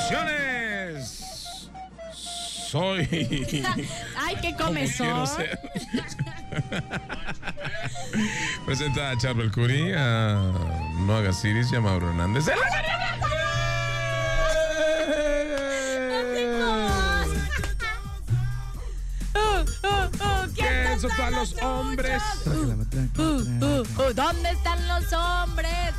Producciones. Soy. Ay, qué comezón. Presenta a Charbel Curi, a Noah Gasiris y a Mauro Hernández. ¡En la Uh, uh, uh, ¿quién ¿Quién está son todos los hombres? Uh, uh, uh, ¿Dónde están los hombres?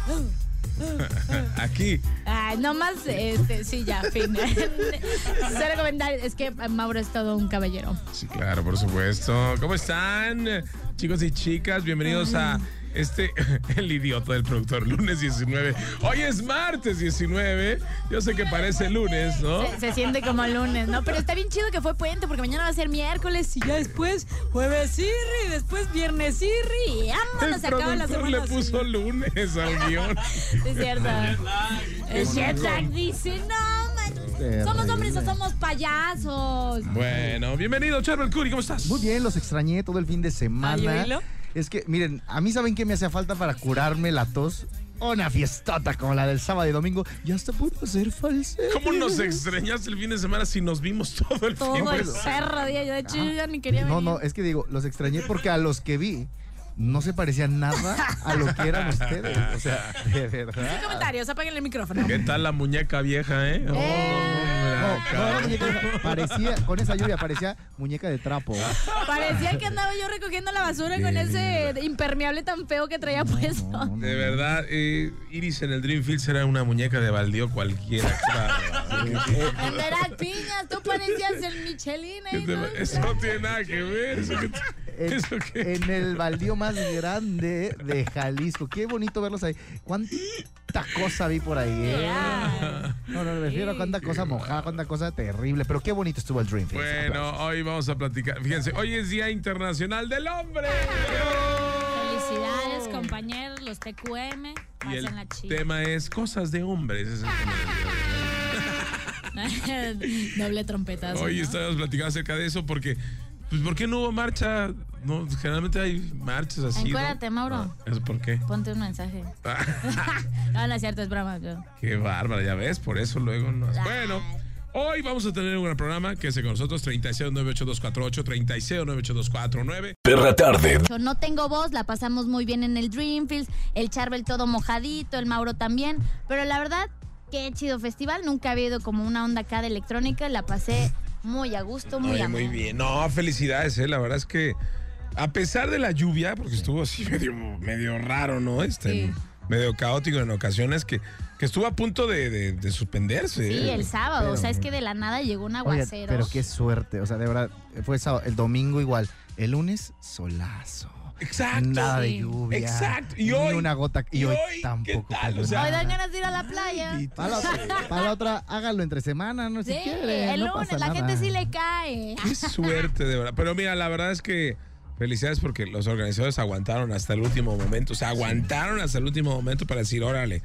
Aquí. Ay, nomás, este, sí, ya, fin. Cero comentarios. Es que Mauro es todo un caballero. Sí, claro, por supuesto. ¿Cómo están, chicos y chicas? Bienvenidos a este, el idiota del productor, lunes 19. Hoy es martes 19. Yo sé que parece lunes, ¿no? Se, se siente como lunes, ¿no? Pero está bien chido que fue puente porque mañana va a ser miércoles y ya después jueves irri, después viernes irri y El vámonos, se acaba la productor semana. le puso lunes al guion. Es cierto. El jet lag dice, no, man, ¿somos hombres o somos payasos? Bueno, bienvenido, Charbel Curi, ¿cómo estás? Muy bien, los extrañé todo el fin de Ay, semana. oílo. Es que, miren, a mí saben qué me hacía falta para curarme la tos. Una fiestota como la del sábado y domingo. Ya hasta puedo hacer falsete. ¿Cómo nos extrañaste el fin de semana si nos vimos todo el fin Todo de el semana? perro día. Yo de hecho yo ya ni quería venir. No, no, es que digo, los extrañé porque a los que vi no se parecían nada a lo que eran ustedes. O sea, de verdad. Comentarios, apaguen el micrófono. ¿Qué tal la muñeca vieja, eh? Oh, No, no, parecía, con esa lluvia parecía muñeca de trapo. Parecía que andaba yo recogiendo la basura con ese impermeable tan feo que traía puesto. De verdad, eh, Iris en el Dreamfield será una muñeca de baldío cualquiera. claro. Piñas, tú parecías el Michelin. ¿Qué ahí. Eso no tiene nada que ver. Eso que te- En, ¿Eso qué? en el baldío más grande de Jalisco. Qué bonito verlos ahí. ¿Cuánta cosa vi por ahí? eh? No, no, me refiero a cuánta cosa mojada, cuánta cosa terrible. Pero qué bonito estuvo el Dreamfield. Bueno, hoy vamos a platicar. Fíjense, hoy es Día Internacional del Hombre. Felicidades, compañeros, los TQM. Y el tema es cosas de hombres. es el tema. Doble trompetazo. Hoy ¿no? estábamos platicando acerca de eso porque, pues, ¿por qué no hubo marcha? No, generalmente hay marchas así. ¿no? Encuérdate, Mauro. Ah, ¿Eso por qué? Ponte un mensaje. No, no es cierto, es broma. yo. Qué bárbara, ya ves, por eso luego no. Bueno, hoy vamos a tener un programa que con nosotros 3698248, 3698249. Perra Tarde. Yo no tengo voz, la pasamos muy bien en el Dreamfields, el Charbel todo mojadito, el Mauro también, pero la verdad, qué chido festival, nunca había ido como una onda acá de electrónica, la pasé muy a gusto, muy Oye, a muy bien. No, felicidades, eh. La verdad es que a pesar de la lluvia, porque estuvo así medio, medio raro, ¿no? Este, Sí. medio caótico en ocasiones, que, que estuvo a punto de, de- de suspenderse. Sí, eh. el sábado, Pero- o sea, es que de la nada llegó un Oye, aguacero. pero qué suerte. O sea, de verdad, fue sábado, el domingo igual. El lunes, solazo. Exacto. Nada de lluvia. Exacto. Y ni hoy- una gota. Y, y hoy, hoy, tampoco. ¿qué tal? cayó O sea, Hoy dan ganas de ir a la playa. Para la, otra, para la otra, hágalo entre semana, no Sí, si quiere. el no lunes, pasa la nada. gente sí le cae. Qué suerte, de verdad. Pero mira, la verdad es que felicidades porque los organizadores aguantaron hasta el último momento. O sea, aguantaron hasta el último momento para decir, órale,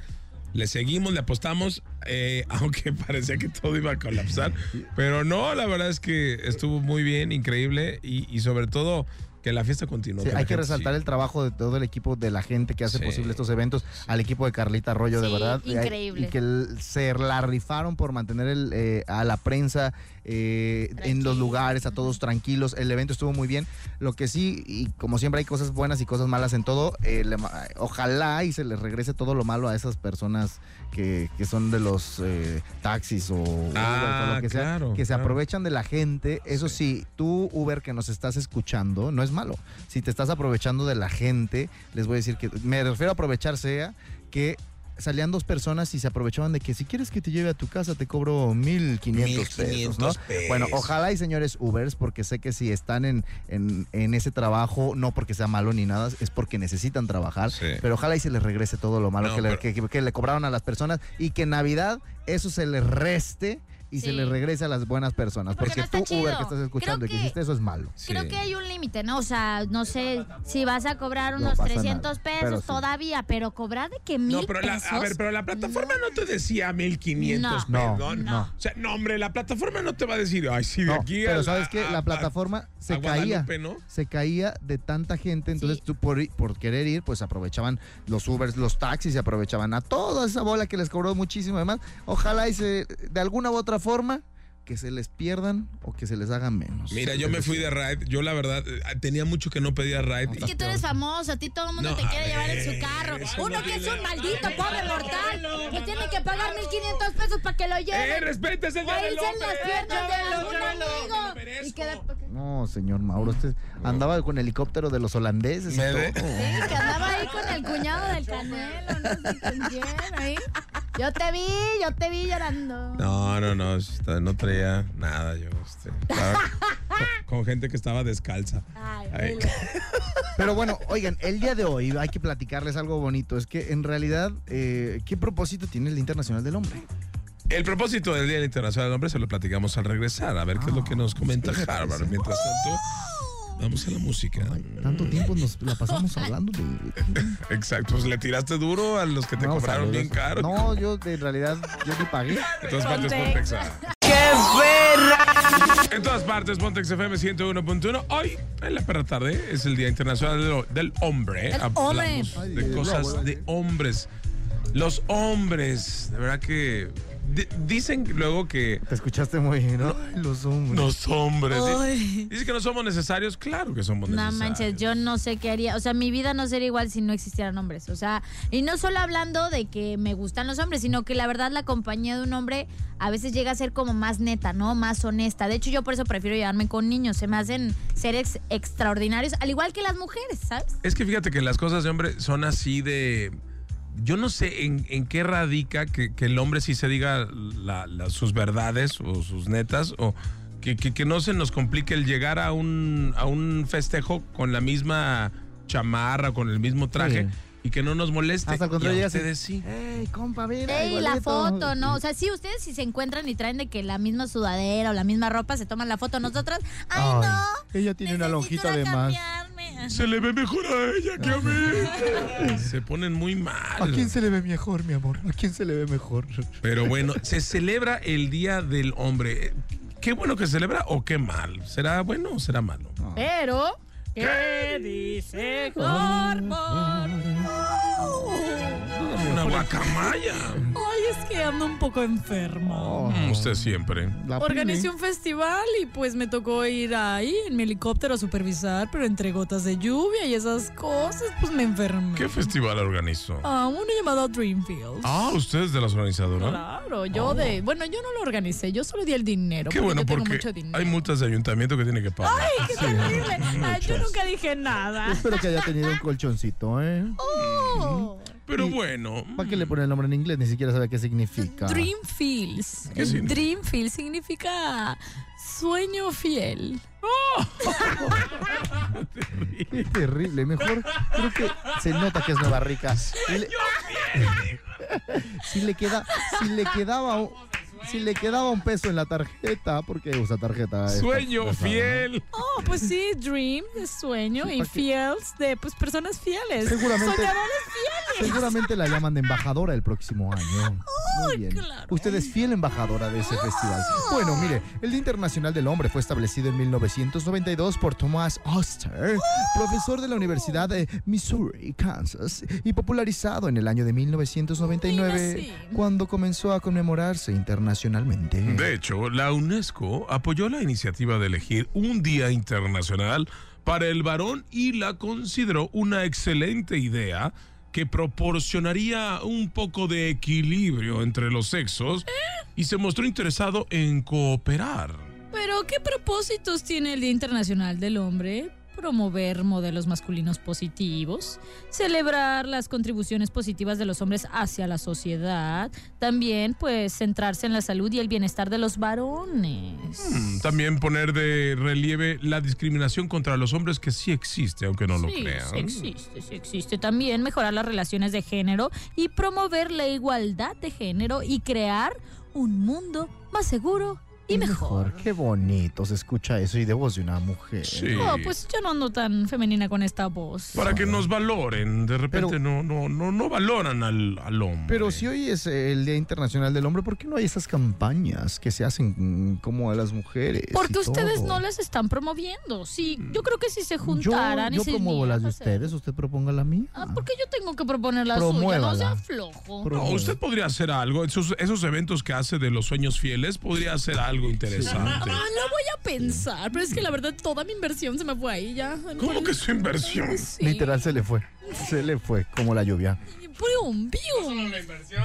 le seguimos, le apostamos, eh, aunque parecía que todo iba a colapsar. Pero no, la verdad es que estuvo muy bien, increíble y, y sobre todo que la fiesta. Sí, la hay que resaltar el trabajo de todo el equipo de la gente que hace Sí. posible estos eventos, al equipo de Carlita Arroyo, de verdad. increíble. Y que se la rifaron por mantener el, eh, a la prensa eh, en los lugares, a todos tranquilos. El evento estuvo muy bien. Lo que sí, y como siempre hay cosas buenas y cosas malas en todo, eh, le ojalá y se les regrese todo lo malo a esas personas que, que son de los eh, taxis o Uber, Ah, o lo que sea, claro, que se claro. aprovechan de la gente. Eso sí, tú, Uber, que nos estás escuchando, no es malo. Si te estás aprovechando de la gente, les voy a decir que me refiero a aprovechar sea que salían dos personas y se aprovechaban de que si quieres que te lleve a tu casa te cobro 1500 pesos, 1500 ¿no? pesos. Bueno, ojalá y señores Ubers, porque sé que si están en, en, en ese trabajo, no porque sea malo ni nada, es porque necesitan trabajar, Sí. pero ojalá y se les regrese todo lo malo No, que, le, pero- que- que- que le cobraron a las personas y que en Navidad eso se les reste y se les regrese a las buenas personas, Porque porque, no tú Uber que estás escuchando y que hiciste eso es malo. Sí. Creo que hay un límite, ¿no? O sea, no sé si vas a cobrar No unos pasa 300 nada, pesos pero sí. todavía, pero cobrar de que mil No, pero la, pesos. a ver, pero la plataforma no, te decía 1500 No. pesos. No, no. O sea, no, hombre, la plataforma no te va a decir, ay, sí, de No, aquí a pero la- sabes que a- la a- plataforma se a caía. ¿no? Se caía de tanta gente, entonces Sí. tú por, ir- por querer ir, pues aprovechaban los Ubers, los taxis, se aprovechaban a toda esa bola que les cobró muchísimo además. Ojalá y se, de alguna u otra forma, que se les pierdan o que se les haga menos. Mira, yo me fui de ride. Yo, la verdad, eh, tenía mucho que no pedía ride. Es que tú eres famoso, a ti todo el mundo No, te quiere llevar en ver, su carro. Uno no que es tiene- un maldito pobre mortal que tiene que pagar 1500 pesos para que lo ¡Eh, lleven. respete ese O irse en las piernas de algún amigo. merezco. Y queda- No, señor Mauro, usted andaba con helicóptero de los holandeses y Me todo. Sí, que andaba ahí con el cuñado del Canelo, no sé con quién ahí. Yo te vi, yo te vi llorando. No, no, no, está- no traía nada yo. Este, estaba con, con gente que estaba descalza. Ay, Ay. Pero bueno, oigan, el día de hoy hay que platicarles algo bonito. Es que en realidad, eh, ¿qué propósito tiene el Día Internacional del Hombre? El propósito del Día Internacional del Hombre se lo platicamos al regresar. A ver qué es lo que nos comenta Harvard. Mientras tanto, vamos a la música. Tanto tiempo nos la pasamos hablando de... Exacto, pues le tiraste duro a los que te No, cobraron saludos. bien caro. No, yo en realidad, yo ni pagué. En todas partes, Pontexa. Pontexa. En todas partes, Pontex FM 101.1. Hoy, en la perra tarde, es el Día Internacional del, del Hombre. Hablamos hombre. de cosas de hombres. Los hombres, de verdad que... di- dicen luego que Te escuchaste muy bien, ¿no? Ay, los hombres. los hombres... Ay. Dicen que no somos necesarios. Claro que somos No necesarios. manches, yo no sé qué haría. O sea, mi vida no sería igual si no existieran hombres. O sea, y no solo hablando de que me gustan los hombres, sino que la verdad la compañía de un hombre a veces llega a ser como más neta, ¿no? Más honesta. De hecho, yo por eso prefiero llevarme con niños. Se me hacen seres extraordinarios, al igual que las mujeres, ¿sabes? Es que fíjate que las cosas de hombre son así de. Yo no sé en, en qué radica que, que el hombre sí se diga la- la- sus verdades o sus netas o que, que- que no se nos complique el llegar a un, a un festejo con la misma chamarra, con el mismo traje Sí. y que no nos moleste. Hasta el contrario, Y a llegas y- ustedes sí. ¡Ey, compa, mira! Ey, la foto, ¿no? O sea, sí, ustedes si se encuentran y traen de que la misma sudadera o la misma ropa, se toman la foto. Nosotras, ¡ay, Ay, no! ella tiene una lonjita de más. Se le ve mejor a ella que a mí. se ponen muy mal. ¿A quién se le ve mejor, mi amor? ¿A quién se le ve mejor? Pero bueno, se celebra el Día del Hombre. ¿Qué bueno que se celebra o qué mal? ¿Será bueno o será malo? Pero, ¿qué dice Una guacamaya. Ay, es que ando un poco enfermo. Mm, Usted siempre. La Organicé Pili. un festival y pues me tocó ir ahí en mi helicóptero a supervisar, pero entre gotas de lluvia y esas cosas, pues me enfermé. ¿Qué festival organizó? Ah, uno llamado Dreamfield. Ah, usted es de las organizadoras. Claro, yo de. Bueno, yo no lo organicé, yo solo di el dinero. Qué porque bueno, yo tengo porque mucho dinero. hay multas de ayuntamiento que tiene que pagar. ¡Qué terrible! Ay, yo nunca dije nada. Espero que haya tenido un colchoncito, ¿eh? Oh. Pero Y- bueno. ¿Para qué le ponen el nombre en inglés? Ni siquiera sabe qué significa. Dreamfields. ¿Qué significa? Dreamfield significa sueño fiel. Qué terrible. Mejor creo que se nota que es Nueva Rica. Si le, si le queda, si le quedaba, un- si le quedaba un peso en la tarjeta, porque usa tarjeta. esta Sueño fiel. Oh, pues sí, dream de sueño y fields de pues personas fieles. Seguramente- Soñadores fieles. Seguramente la llaman de embajadora el próximo año. Muy bien. claro. Usted es fiel embajadora de ese festival. Bueno, mire, el Día Internacional del Hombre fue establecido en 1992 por Thomas Oster, profesor de la Universidad de Missouri, Kansas, y popularizado en el año de 1999 Mira, sí. cuando comenzó a conmemorarse internacionalmente. De hecho, la UNESCO apoyó la iniciativa de elegir un día internacional para el varón y la consideró una excelente idea que proporcionaría un poco de equilibrio entre los sexos y se mostró interesado en cooperar. Pero ¿qué propósitos tiene el Día Internacional del Hombre? Promover modelos masculinos positivos, celebrar las contribuciones positivas de los hombres hacia la sociedad, también pues centrarse en la salud y el bienestar de los varones. Mm, También poner de relieve la discriminación contra los hombres que sí existe, aunque no lo crean. sí existe, sí existe. También mejorar las relaciones de género y promover la igualdad de género y crear un mundo más seguro y mejor. Qué bonito se escucha eso y de voz de una mujer. Sí. Oh, pues yo no ando tan femenina con esta voz. Para que nos valoren, de repente Pero- no, no, no, no valoran al, al hombre. Pero si hoy es el Día Internacional del Hombre, ¿por qué no hay esas campañas que se hacen mm, como a las mujeres? y Porque ustedes todo? no las están promoviendo. Sí, yo creo que si se Yo, juntaran y yo se promuevo las de ustedes, usted proponga la mía. Ah, porque yo tengo que proponer la suya, no sea flojo. No, usted podría hacer algo. Esos, esos eventos que hace de los sueños fieles podría hacer algo interesante. Ah, lo voy a pensar, pero es que la verdad toda mi inversión se me fue ahí ya. ¿Cómo que su inversión? Sí. Literal se le fue. Se le fue como la lluvia.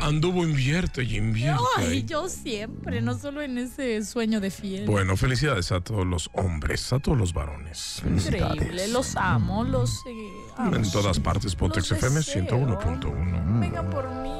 Anduvo invierte y invierte. Ay, yo siempre, no solo en ese sueño de fiel. Bueno, felicidades a todos los hombres, a todos los varones. Increíble, los amo, los eh, amo. En todas partes, Potex Los FM deseo. 101.1. Vengan por mí.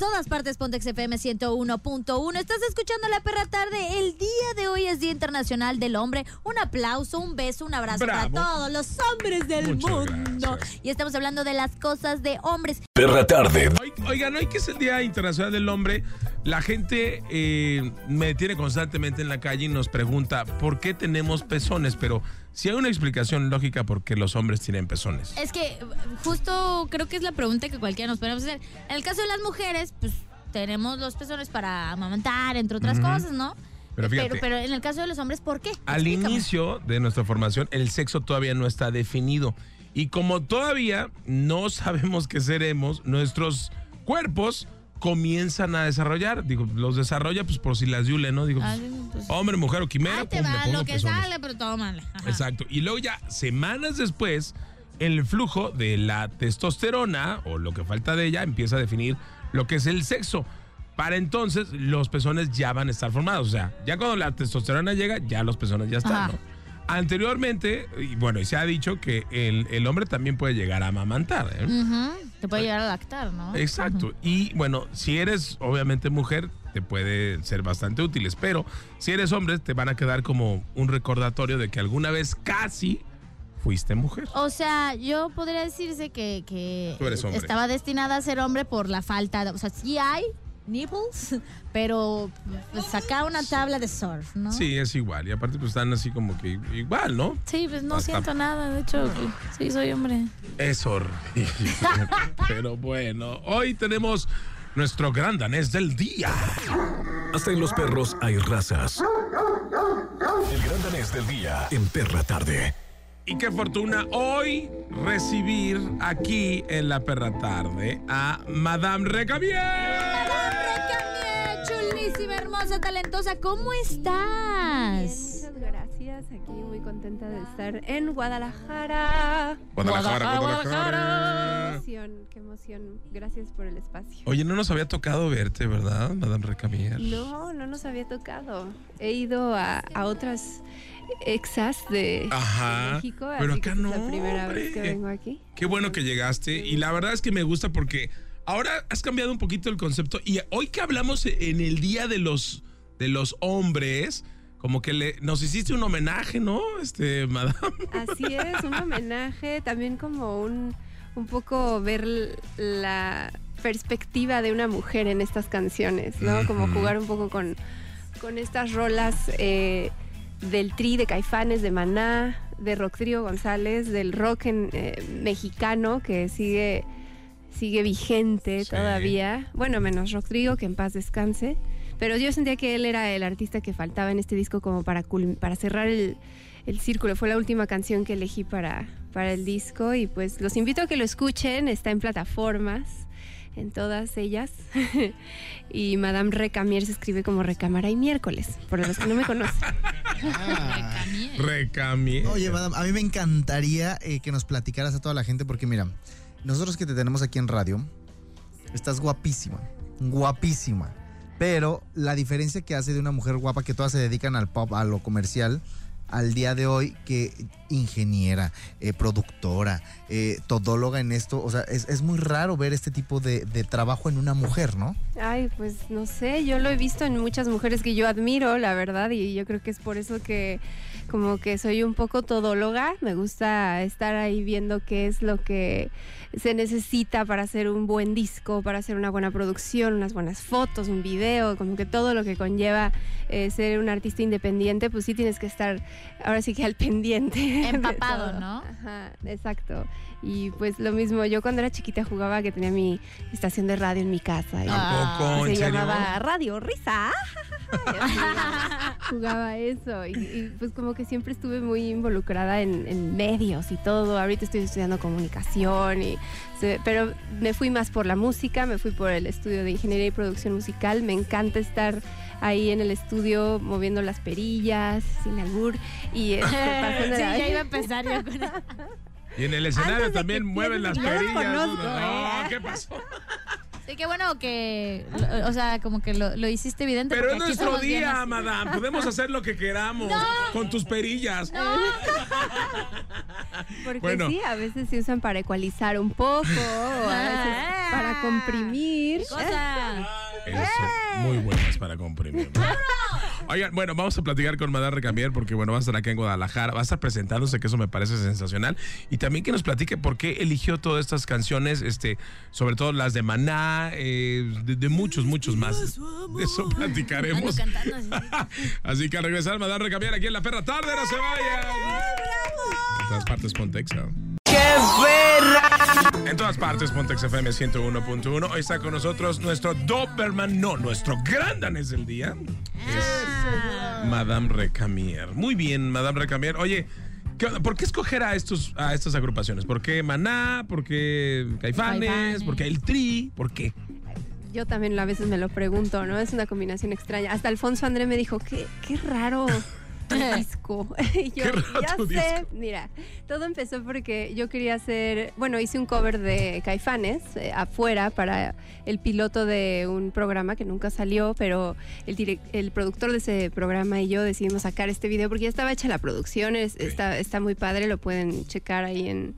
Todas partes, Pontex FM 101.1. Estás escuchando La Perra Tarde. El día de hoy es Día Internacional del Hombre. Un aplauso, un beso, un abrazo Bravo. para todos los hombres del Muchas mundo. gracias. Y estamos hablando de las cosas de hombres. Perra tarde. Oigan, hoy que es el Día Internacional del Hombre, la gente eh, me detiene constantemente en la calle y nos pregunta por qué tenemos pezones, pero si hay una explicación lógica por qué los hombres tienen pezones. Es que justo creo que es la pregunta que cualquiera nos podemos hacer. En el caso de las mujeres, pues tenemos los pezones para amamantar, entre otras cosas, ¿no? Pero fíjate. pero, pero en el caso de los hombres, ¿por qué? Al Explícame. inicio de nuestra formación, el sexo todavía no está definido. Y como todavía no sabemos qué seremos, nuestros cuerpos comienzan a desarrollar. Digo, los desarrolla pues por si las yule, ¿no? Digo, pues, pues, hombre, mujer o quimera, ahí te pum, le va lo que pezones. sale, pero tómale. Ajá. Exacto. Y luego ya semanas después, el flujo de la testosterona o lo que falta de ella empieza a definir lo que es el sexo. Para entonces los pezones ya van a estar formados. O sea, ya cuando la testosterona llega, ya los pezones ya están. Anteriormente, y bueno, y se ha dicho que el, el hombre también puede llegar a amamantar. ¿eh? Ujú, Te puede llegar a lactar, ¿no? Exacto. Y bueno, si eres obviamente mujer, te puede ser bastante útiles. Pero si eres hombre, te van a quedar como un recordatorio de que alguna vez casi fuiste mujer. O sea, yo podría decirse que, que Tú eres hombre. estaba destinada a ser hombre por la falta de... O sea, sí hay nipples, pero pues, saca una tabla de surf, ¿no? Sí, es igual. Y aparte, pues están así como que igual, ¿no? Sí, pues no Hasta- siento nada, de hecho, sí soy hombre. Es horrible. Pero bueno, hoy tenemos nuestro gran danés del día. Hasta en los perros hay razas. El gran danés del día en Perra tarde. Y qué fortuna hoy recibir aquí en la perra tarde a Madame Recamier. Recamier, chulísima, hermosa, talentosa, ¿cómo estás? Muchas gracias, aquí muy contenta de estar en Guadalajara. Guadalajara, Guadalajara. Qué Guadalajara. emoción, qué emoción. Gracias por el espacio. Oye, no nos había tocado verte, ¿verdad, Madame Recamier? No, no nos había tocado. He ido a, a otras exas de, Ajá, de México, pero acá esta es no, la primera vez que vengo aquí. Qué bueno que llegaste y la verdad es que me gusta porque ahora has cambiado un poquito el concepto y hoy que hablamos en el día de los de los hombres, como que le, nos hiciste un homenaje, ¿no? Este, madame. Así es, un homenaje, también como un, un poco ver la perspectiva de una mujer en estas canciones, ¿no? Como jugar un poco con, con estas rolas eh, del tri de Caifanes, de Maná, de Rock González, del rock en, eh, mexicano que sigue, sigue vigente Sí. todavía. Bueno, menos Rock Trío, que en paz descanse. Pero yo sentía que él era el artista que faltaba en este disco como para, para cerrar el, el círculo. Fue la última canción que elegí para, para el disco y pues los invito a que lo escuchen. Está en plataformas, en todas ellas. y Madame Recamier se escribe como Recámara y miércoles, por los que no me conocen. Recamier. Oye, madame, a mí me encantaría eh, que nos platicaras a toda la gente porque mira, nosotros que te tenemos aquí en radio, estás guapísima, guapísima. Pero la diferencia que hace de una mujer guapa que todas se dedican al pop, a lo comercial, al día de hoy que ingeniera, eh, productora, eh, todóloga en esto. O sea, es, muy raro ver este tipo de, de trabajo en una mujer, ¿no? Ay, pues no sé, yo lo he visto en muchas mujeres que yo admiro, la verdad, y yo creo que es por eso que como que soy un poco todóloga, me gusta estar ahí viendo qué es lo que se necesita para hacer un buen disco, para hacer una buena producción, unas buenas fotos, un video, como que todo lo que conlleva eh, ser un artista independiente, pues sí tienes que estar ahora sí que al pendiente. Empapado. ¿no? Ajá, exacto. Y pues lo mismo, yo cuando era chiquita jugaba que tenía mi estación de radio en mi casa. y ¿A poco? se ¿En serio? llamaba Radio Risa. Jugaba eso. Y, y, pues como que siempre estuve muy involucrada en, en medios y todo. Ahorita estoy estudiando comunicación y pero me fui más por la música, me fui por el estudio de ingeniería y producción musical. Me encanta estar ahí en el estudio moviendo las perillas, sin albur. Y este, sí, ya iba a empezar yo con Y en el escenario también mueven las perillas. conozco, No, ¿eh? ¿qué pasó? Sí, qué bueno que, lo- o sea, como que lo, lo hiciste evidente. Pero es nuestro día, madame. Podemos hacer lo que queramos con tus perillas. Porque Bueno. sí, a veces se usan para ecualizar un poco, o a veces para comprimir. Cosa. Ellos son muy buenas para comprimir. Oigan, bueno, vamos a platicar con Madame Recamier porque, bueno, va a estar acá en Guadalajara, va a estar presentándose, que eso me parece sensacional. Y también que nos platique por qué eligió todas estas canciones, este, sobre todo las de Maná, eh, de, de muchos, muchos más. De eso platicaremos. cantando así. Así que al regresar, Madame Recamier aquí en La Ferra Tarde, no se vayan. En todas partes, Pontexa. En todas partes, Pontex FM 101.1. Hoy está con nosotros nuestro Doberman, no, nuestro gran danés del día. Ah. Madame Recamier. Muy bien, Madame Recamier. Oye. ¿por qué escoger a, estos, a estas agrupaciones? ¿Por qué Maná? ¿Por qué Caifanes? Caifanes. ¿Por qué El Tri? ¿Por qué? Yo también a veces me lo pregunto, ¿no? Es una combinación extraña. Hasta Alfonso André me dijo, qué, qué raro tu disco. Y yo, ya sé, disco. mira, todo empezó porque yo quería hacer, bueno, hice un cover de Caifanes eh, afuera para el piloto de un programa que nunca salió, pero el, direc- el productor de ese programa y yo decidimos sacar este video porque ya estaba hecha la producción, es- está, está muy padre, lo pueden checar ahí en,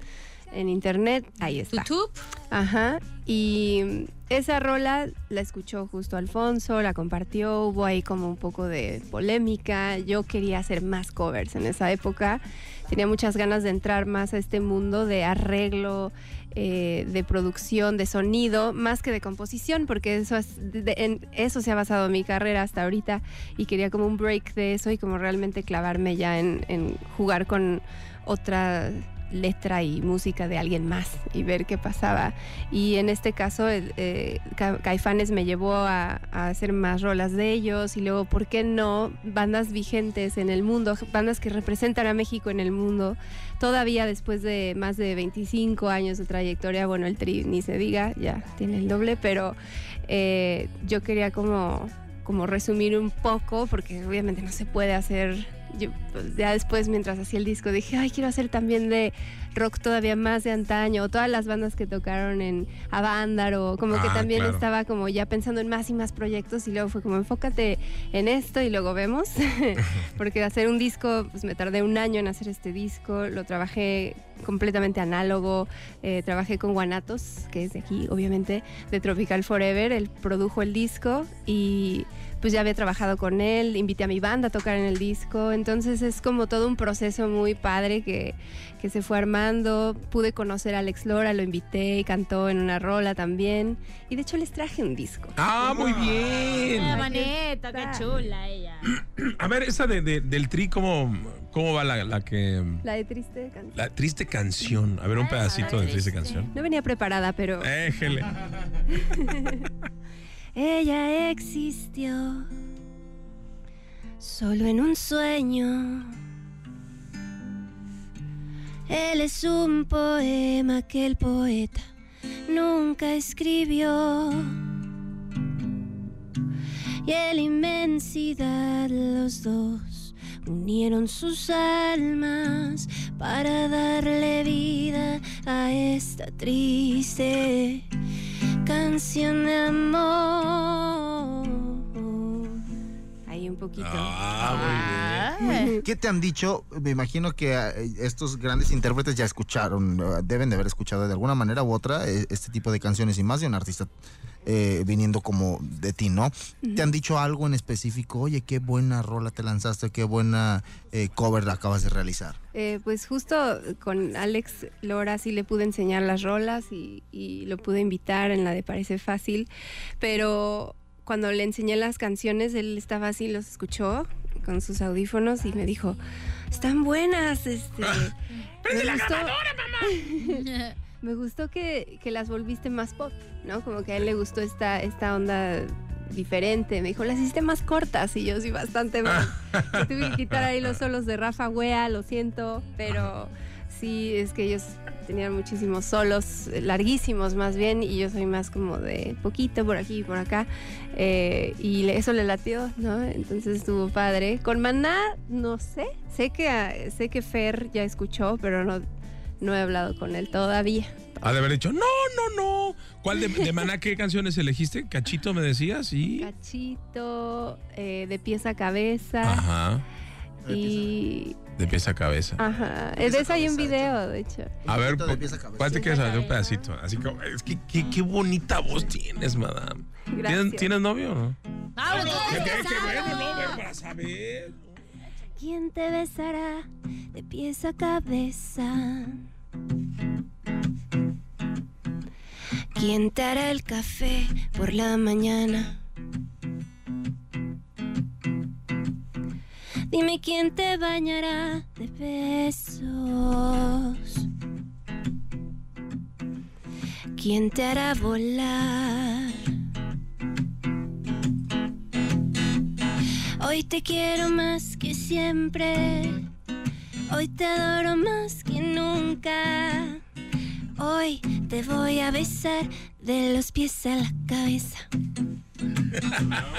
en internet, ahí está. YouTube. Ajá. Y esa rola la escuchó justo Alfonso, la compartió, hubo ahí como un poco de polémica. Yo quería hacer más covers en esa época. Tenía muchas ganas de entrar más a este mundo de arreglo, eh, de producción, de sonido, más que de composición, porque eso es, de- en eso se ha basado mi carrera hasta ahorita y quería como un break de eso y como realmente clavarme ya en, en jugar con otra letra y música de alguien más y ver qué pasaba. Y en este caso, eh, Ca- Caifanes me llevó a, a hacer más rolas de ellos y luego, ¿por qué no? Bandas vigentes en el mundo, bandas que representan a México en el mundo. Todavía después de más de 25 años de trayectoria, bueno, el tri ni se diga, ya tiene el doble, pero eh, yo quería como, como resumir un poco, porque obviamente no se puede hacer yo, pues, ya después, mientras hacía el disco, dije, ay, quiero hacer también de rock todavía más de antaño, o todas las bandas que tocaron en Avándaro, como que Ah, también claro. estaba como ya pensando en más y más proyectos, y luego fue como, enfócate en esto y luego vemos, porque hacer un disco, pues me tardé un año en hacer este disco, lo trabajé completamente análogo, eh, trabajé con Guanatos, que es de aquí, obviamente, de Tropical Forever, él produjo el disco y pues ya había trabajado con él, invité a mi banda a tocar en el disco, entonces es como todo un proceso muy padre que, que se fue armando, pude conocer a Alex Lora, lo invité y cantó en una rola también, y de hecho les traje un disco. Ah, muy bien. La maneta, qué chula ella. A ver, esa de, de- del Tri, ¿cómo, cómo va la, la que... La de triste canción. La triste canción. A ver, un pedacito de triste canción. No venía preparada, pero... Éjele. Ella existió solo en un sueño. Él es un poema que el poeta nunca escribió. Y en inmensidad los dos unieron sus almas para darle vida a esta triste canción de amor. Un poquito. Ah, muy bien. Ay. ¿Qué te han dicho? Me imagino que eh, estos grandes intérpretes ya escucharon, eh, deben de haber escuchado de alguna manera u otra eh, este tipo de canciones y más de un artista eh, viniendo como de ti, ¿no? ¿Te han dicho algo en específico? Oye, qué buena rola te lanzaste, qué buena eh, cover acabas de realizar. Eh, pues justo con Alex Lora sí le pude enseñar las rolas y, y lo pude invitar en la de Parece Fácil, pero cuando le enseñé las canciones, él estaba así, los escuchó con sus audífonos y me dijo, están buenas, este... ¡Prende la grabadora, mamá! me gustó que, que las volviste más pop, ¿no? Como que a él le gustó esta, esta onda diferente. Me dijo, las hiciste más cortas y yo sí bastante más. Tuve que quitar ahí los solos de Rafa Wea, lo siento, pero sí, es que ellos tenían muchísimos solos, larguísimos más bien, y yo soy más como de poquito por aquí y por acá. eh, y eso le latió, ¿no? Entonces estuvo padre. Con Maná, no sé. Sé que, sé que Fer ya escuchó, pero no, no he hablado con él todavía. Ha de haber dicho, no, no, no. ¿Cuál de, de Maná qué canciones elegiste? Cachito me decías y. Cachito, eh, de pies a cabeza. Ajá. Y. De pies a cabeza. Ajá. De a eso hay un video, de hecho. A ver, de a cabeza. ¿cuál te quieres saber? Un pedacito. Así como, es que qué, qué bonita voz tienes, madame. ¿Tienes, Gracias. ¿tienes novio o no? Ah. ¿Quién te besará de pies a cabeza? ¿Quién te hará el café por la mañana? Dime quién te bañará de besos. ¿Quién te hará volar? Hoy te quiero más que siempre. Hoy te adoro más que nunca. Hoy te voy a besar de los pies a la cabeza.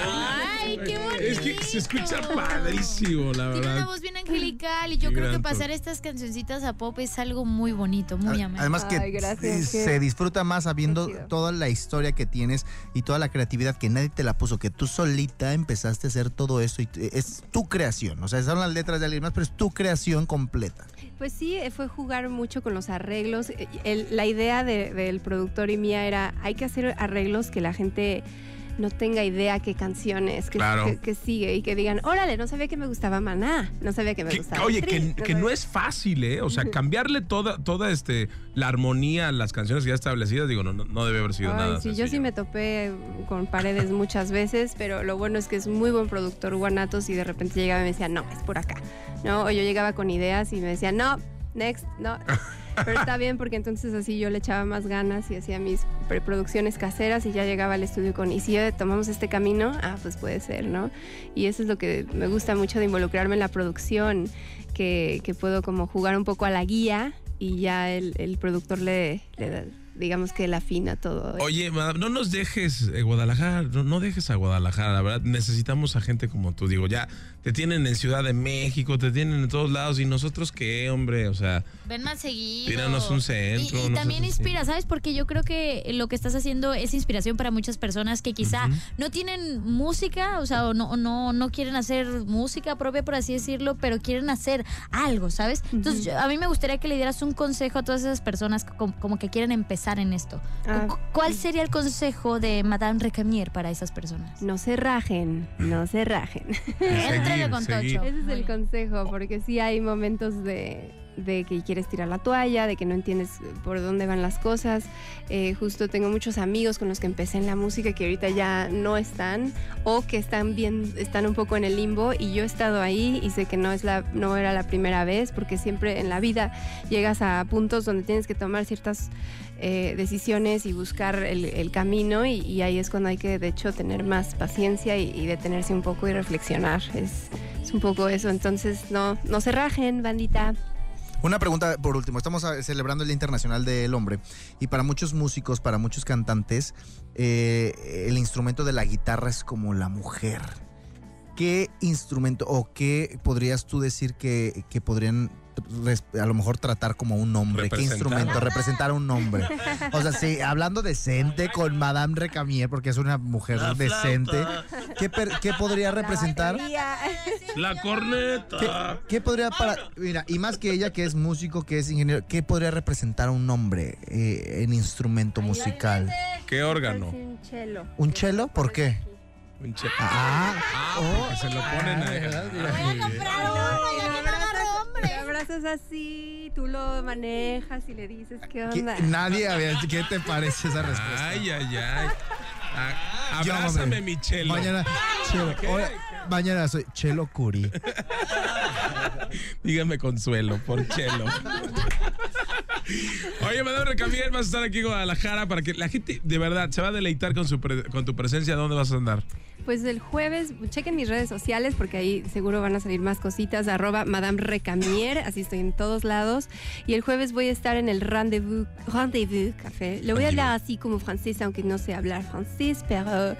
Ay, qué bonito. Es que se escucha padrísimo, la Tiene una verdad. voz bien angelical y yo Qué creo que pasar estas cancioncitas a pop es algo muy bonito, muy ameno. Además que Ay, gracias, qué- se disfruta más sabiendo toda la historia que tienes y toda la creatividad que nadie te la puso, que tú solita empezaste a hacer todo esto y es tu creación. O sea, son las letras de alguien más, pero es tu creación completa. Pues sí, eh, fue jugar mucho con los arreglos. Eh, el- la idea de- del productor y mía era, hay que hacer arreglos que la gente no tenga idea qué canciones, que, Claro. que, que sigue y que digan, órale, no sabía que me gustaba Maná, no sabía que me Que- gustaba oye, que, no que sabía- no es fácil, ¿eh? O sea, cambiarle toda, toda este, la armonía a las canciones ya establecidas, digo, no, no, debe haber sido Ay, nada sí, yo sí me topé con paredes muchas veces, pero lo bueno es que es muy buen productor Guanatos y de repente llegaba y me decía, no, es por acá. ¿No? O yo llegaba con ideas y me decía, no, next, no. Pero está bien porque entonces así yo le echaba más ganas y hacía mis preproducciones caseras y ya llegaba al estudio con, ¿y si tomamos este camino? Ah, pues puede ser, ¿no? Y eso es lo que me gusta mucho de involucrarme en la producción, que, que puedo como jugar un poco a la guía y ya el, productor le, le da, digamos que le afina todo. Oye, madame, no nos dejes eh, Guadalajara, no, no dejes a Guadalajara, la verdad, necesitamos a gente como tú, digo, ya te tienen en Ciudad de México, te tienen en todos lados, y nosotros qué, hombre, o sea, Ven más seguido. Tíranos un centro, Y, y no también así. inspira, ¿sabes? Porque yo creo que lo que estás haciendo es inspiración para muchas personas que quizá no tienen música, o sea, o no, o no, no quieren hacer música propia, por así decirlo, pero quieren hacer algo, ¿sabes? Entonces, yo- a mí me gustaría que le dieras un consejo a todas esas personas como, como que quieren empezar en esto. Ah. Cu- ¿Cuál sería el consejo de Madame Recamier para esas personas? No se rajen, no se rajen. Éntrale seguir, con seguir. Tocho. Ese es el consejo, porque sí hay momentos de, de que quieres tirar la toalla, de que no entiendes por dónde van las cosas. Eh, justo tengo muchos amigos con los que empecé en la música que ahorita ya no están o que están bien, están un poco en el limbo y yo he estado ahí y sé que no es la, no era la primera vez porque siempre en la vida llegas a puntos donde tienes que tomar ciertas eh, decisiones y buscar el, el camino y, y ahí es cuando hay que de hecho tener más paciencia y, y detenerse un poco y reflexionar. Es, es un poco eso, entonces no, no se rajen, bandita. Una pregunta por último. Estamos ah, celebrando el Día Internacional del Hombre y para muchos músicos, para muchos cantantes, eh, el instrumento de la guitarra es como la mujer. ¿Qué instrumento o qué podrías tú decir que, que podrían a lo mejor tratar como un hombre? ¿Qué instrumento? Representar a un hombre. O sea, sí, hablando decente con Madame Recamier, porque es una mujer decente. ¿Qué, per- qué podría representar? La corneta. ¿Qué, qué podría para mira y más que ella que es músico que es ingeniero qué podría representar un hombre eh, en instrumento musical ¿Qué órgano? Un chelo. un chelo por qué Un che- ah Ah, porque se lo ponen a Voy a comprar hombre. Te abrazas así, tú lo manejas y le dices qué ¿Qué- onda. nadie había qué te parece esa respuesta Ay, ay, ay. Ah, abrázame, mi chelo. mañana chelo Hola, mañana soy chelo curi Dígame consuelo por chelo. Oye, Madame Recamier, vas a estar aquí en Guadalajara para que la gente de verdad se va a deleitar con, su pre- con tu presencia. ¿Dónde vas a andar? Pues el jueves, chequen mis redes sociales porque ahí seguro van a salir más cositas. Arroba Madame Recamier, así estoy en todos lados. Y el jueves voy a estar en el Rendezvous, Rendezvous Café. Le voy a hablar así como francés, aunque no sé hablar francés, pero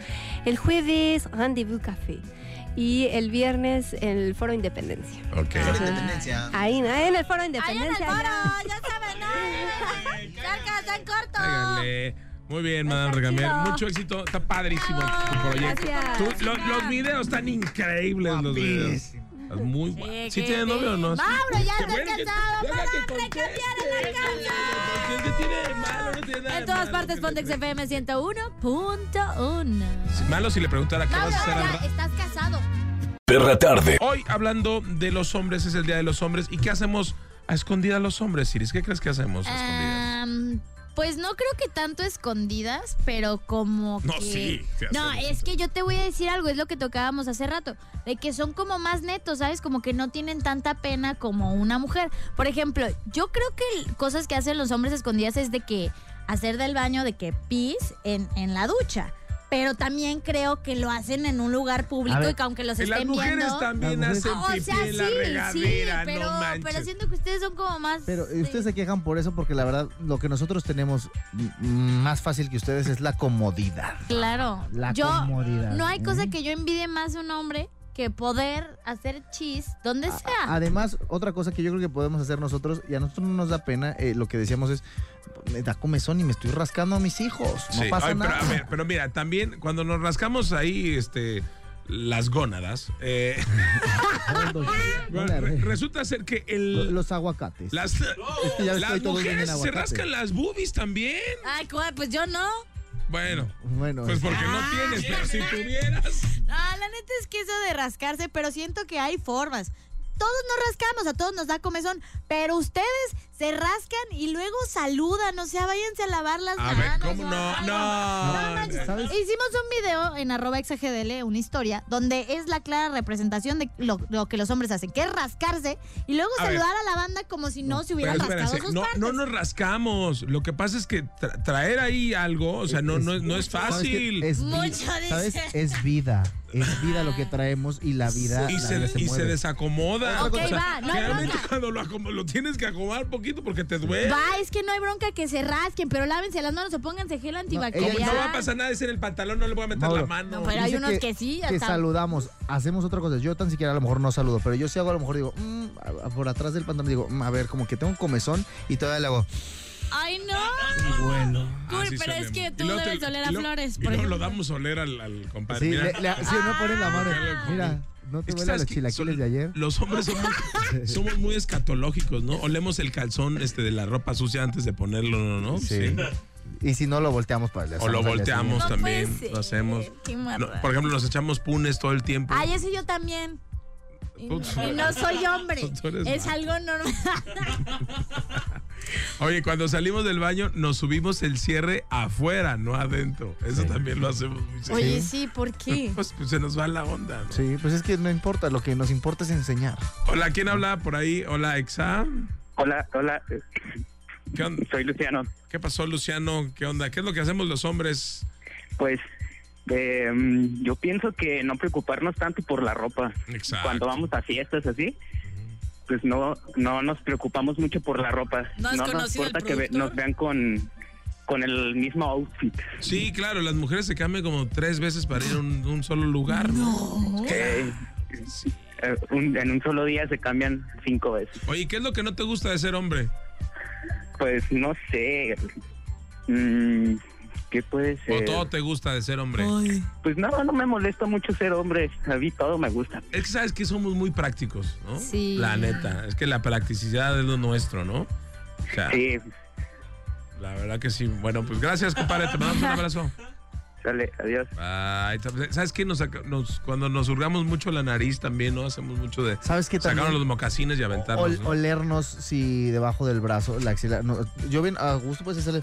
el jueves Rendezvous Café. Y el viernes en el Foro Independencia. Ok. Ahí, ahí en el Foro Ahí en el Independencia. foro, ya. ya saben, ¿no? Cerca, está en corto. Háganle. Muy bien, Madame Recamier. Mucho éxito. Está padrísimo tu proyecto. Gracias. Tú- lo- los videos están increíbles. Los videos. Guapísimo. Estás muy guapo. Sí, ¿Sí qué tiene novio o no? Mauro, ya está bueno casado. casa. ¿Qué tiene de malo? No tiene nada En de todas malo partes, Pontex FM 101.1. Sí, Malo si le preguntara qué Mauro, vas a hacer al ya ra- estás casado. Perra tarde. Hoy hablando de los hombres, es el Día de los Hombres. ¿Y qué hacemos a escondidas los hombres, Iris? ¿Qué crees que hacemos a escondidas? Pues no creo que tanto escondidas, pero como No, que... sí, sí no, es que yo te voy a decir algo, es lo que tocábamos hace rato, de que son como más netos, ¿sabes? Como que no tienen tanta pena como una mujer. Por ejemplo, yo creo que cosas que hacen los hombres escondidas es de que hacer del baño, de que pis en, en la ducha. Pero también creo que lo hacen en un lugar público ver, y que aunque los Y las estén mujeres viendo... también Las hacen Ah, o pipí sea, en la sí, sí, regadera, pero, no manches. pero siento que ustedes son como más... Pero de- ustedes se quejan por eso porque la verdad lo que nosotros tenemos más fácil que ustedes es la comodidad. Claro. La yo, comodidad. No hay cosa que yo envidie más a un hombre que poder hacer chis donde A- sea. Además, otra cosa que yo creo que podemos hacer nosotros, y a nosotros no nos da pena, eh, lo que decíamos es, me da comezón y me estoy rascando a mis hijos. No Sí. pasa Ay, pero, nada. a ver, pero mira, también cuando nos rascamos ahí, este, las gónadas, eh, resulta ser que el, Los aguacates. las, que ya mujeres se rascan las boobies también. Ay, pues yo no. Bueno, Bueno, pues porque no tienes, pero si tuvieras. Ah, la neta es que eso de rascarse, pero siento que hay formas. Todos nos rascamos, a todos nos da comezón, pero ustedes se rascan y luego saludan, o sea, váyanse a lavar las A ver, manos. ¿cómo o no? No. manches. ¿Sabes? Hicimos un video en arroba exagdl, una historia, donde es la clara representación de lo, lo que los hombres hacen, que es rascarse y luego A ver. saludar a la banda como si no, se hubieran rascado espérense, sus no, partes. no nos rascamos. Lo que pasa es que tra- traer ahí algo, o sea, no, no, es- no es fácil. Es, Mucho ¿sabes? Es vida. Es vida lo que traemos y la vida, y la se, vida y se mueve. desacomoda. Ok, va, no generalmente bronca. cuando lo, lo tienes que acomodar poquito porque te duele. Va, es que no hay bronca que se rasquen, pero lávense las manos o pónganse gel ¿Cómo antibacterial. no va a pasar nada? Es en el pantalón, no le voy a meter Mauro. la mano. No, pero hay unos que sí, Que hasta- saludamos, hacemos otra cosa. Yo tan siquiera a lo mejor no saludo, pero yo sí hago a lo mejor digo, mm, a- por atrás del pantalón digo, mm, a ver, como que tengo un comezón y todavía le hago, Ay, no. y bueno. Cool, pero es que tú luego debes te- oler y a luego- flores, Y por lo damos a oler al, al compadre. Sí, Mira, le- no ponen la mano, Ah. mira, no te Es que huele a sabes los chilaquiles son- de ayer. Los hombres somos, somos muy escatológicos, ¿no? Olemos el calzón este de la ropa sucia antes de ponerlo, ¿no? ¿no? Sí. Y si no lo volteamos para el O lo volteamos No también, lo hacemos. No, por ejemplo, nos echamos punes todo el tiempo. Ay, ese yo también. Y no, Putz. y no soy hombre. Es mal. algo normal. Oye, cuando salimos del baño, nos subimos el cierre afuera, no adentro. Eso también lo hacemos muy seguido. Oye, sí, ¿por qué? Pues, pues se nos va la onda, ¿no? Sí, pues es que no importa, lo que nos importa es enseñar. Hola, ¿quién habla por ahí? Hola, Exa. Hola, hola, ¿Qué, onda? soy Luciano. ¿Qué pasó, Luciano? ¿Qué onda? ¿Qué es lo que hacemos los hombres? Pues eh, yo pienso que no preocuparnos tanto por la ropa. Exacto. Cuando vamos a fiestas así, pues no no nos preocupamos mucho por la ropa. ¿No nos importa que ve- nos vean con, con el mismo outfit. Sí, claro, las mujeres se cambian como tres veces para ir a un, un solo lugar, ¿no? Eh, eh, un- en un solo día se cambian cinco veces. Oye, ¿qué es lo que no te gusta de ser hombre? Pues no sé. mm, ¿Qué puede ¿O ser? todo te gusta de ser hombre? Pues no, no me molesta mucho ser hombre. A mí todo me gusta. Es que sabes que somos muy prácticos, ¿no? Sí. La neta. Es que la practicidad es lo nuestro, ¿no? O sea, Sí, la verdad que sí. Bueno, pues gracias, compadre. Te mandamos un abrazo. sale, adiós. Ay, ¿Sabes qué? Nos, saca- nos- cuando nos hurgamos mucho la nariz también, ¿no? Hacemos mucho de ¿Sabes qué sacarnos los mocasines y aventarnos. Ol- ¿no? olernos si debajo del brazo, la axila. no, yo bien a gusto pues hacerle.